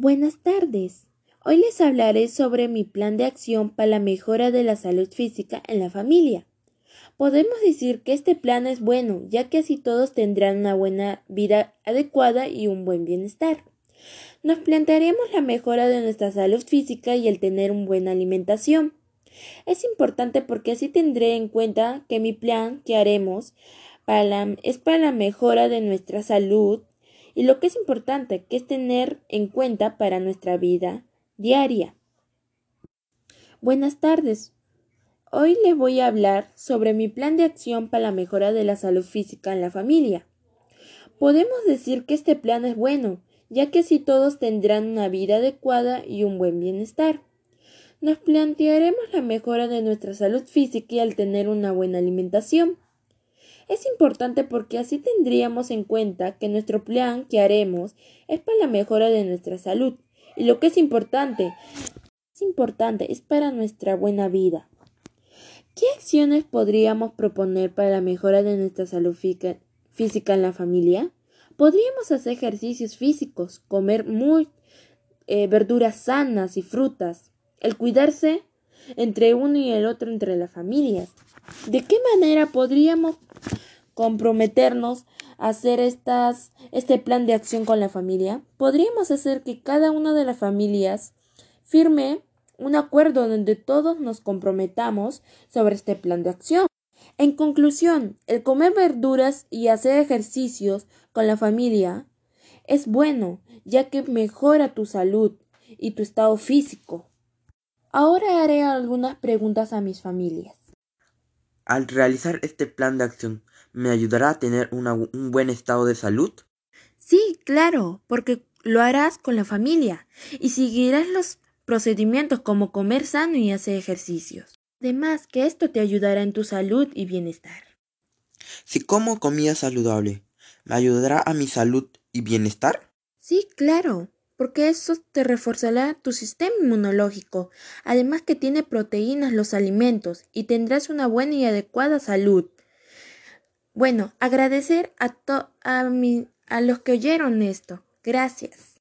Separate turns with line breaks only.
Buenas tardes. Hoy les hablaré sobre mi plan de acción para la mejora de la salud física en la familia. Podemos decir que este plan es bueno, ya que así todos tendrán una buena vida adecuada y un buen bienestar. Nos plantearemos la mejora de nuestra salud física y el tener una buena alimentación. Es importante porque así tendré en cuenta que mi plan que haremos es para la mejora de nuestra salud y lo que es importante, que es tener en cuenta para nuestra vida diaria. Buenas tardes. Hoy les voy a hablar sobre mi plan de acción para la mejora de la salud física en la familia. Podemos decir que este plan es bueno, ya que así todos tendrán una vida adecuada y un buen bienestar. Nos plantearemos la mejora de nuestra salud física y al tener una buena alimentación. Es importante porque así tendríamos en cuenta que nuestro plan que haremos es para la mejora de nuestra salud y lo que es importante, es importante, es para nuestra buena vida. ¿Qué acciones podríamos proponer para la mejora de nuestra salud física en la familia? Podríamos hacer ejercicios físicos, comer muy eh, verduras sanas y frutas, el cuidarse entre uno y el otro entre las familias. ¿De qué manera podríamos comprometernos a hacer estas, este plan de acción con la familia? Podríamos hacer que cada una de las familias firme un acuerdo donde todos nos comprometamos sobre este plan de acción. En conclusión, el comer verduras y hacer ejercicios con la familia es bueno, ya que mejora tu salud y tu estado físico. Ahora haré algunas preguntas a mis familias.
Al realizar este plan de acción, ¿me ayudará a tener un buen estado de salud?
Sí, claro, porque lo harás con la familia y seguirás los procedimientos como comer sano y hacer ejercicios. Además, que esto te ayudará en tu salud y bienestar.
Si como comida saludable, ¿me ayudará a mi salud y bienestar?
Sí, claro, porque eso te reforzará tu sistema inmunológico, además que tiene proteínas los alimentos y tendrás una buena y adecuada salud. Bueno, agradecer a, a, a los que oyeron esto. Gracias.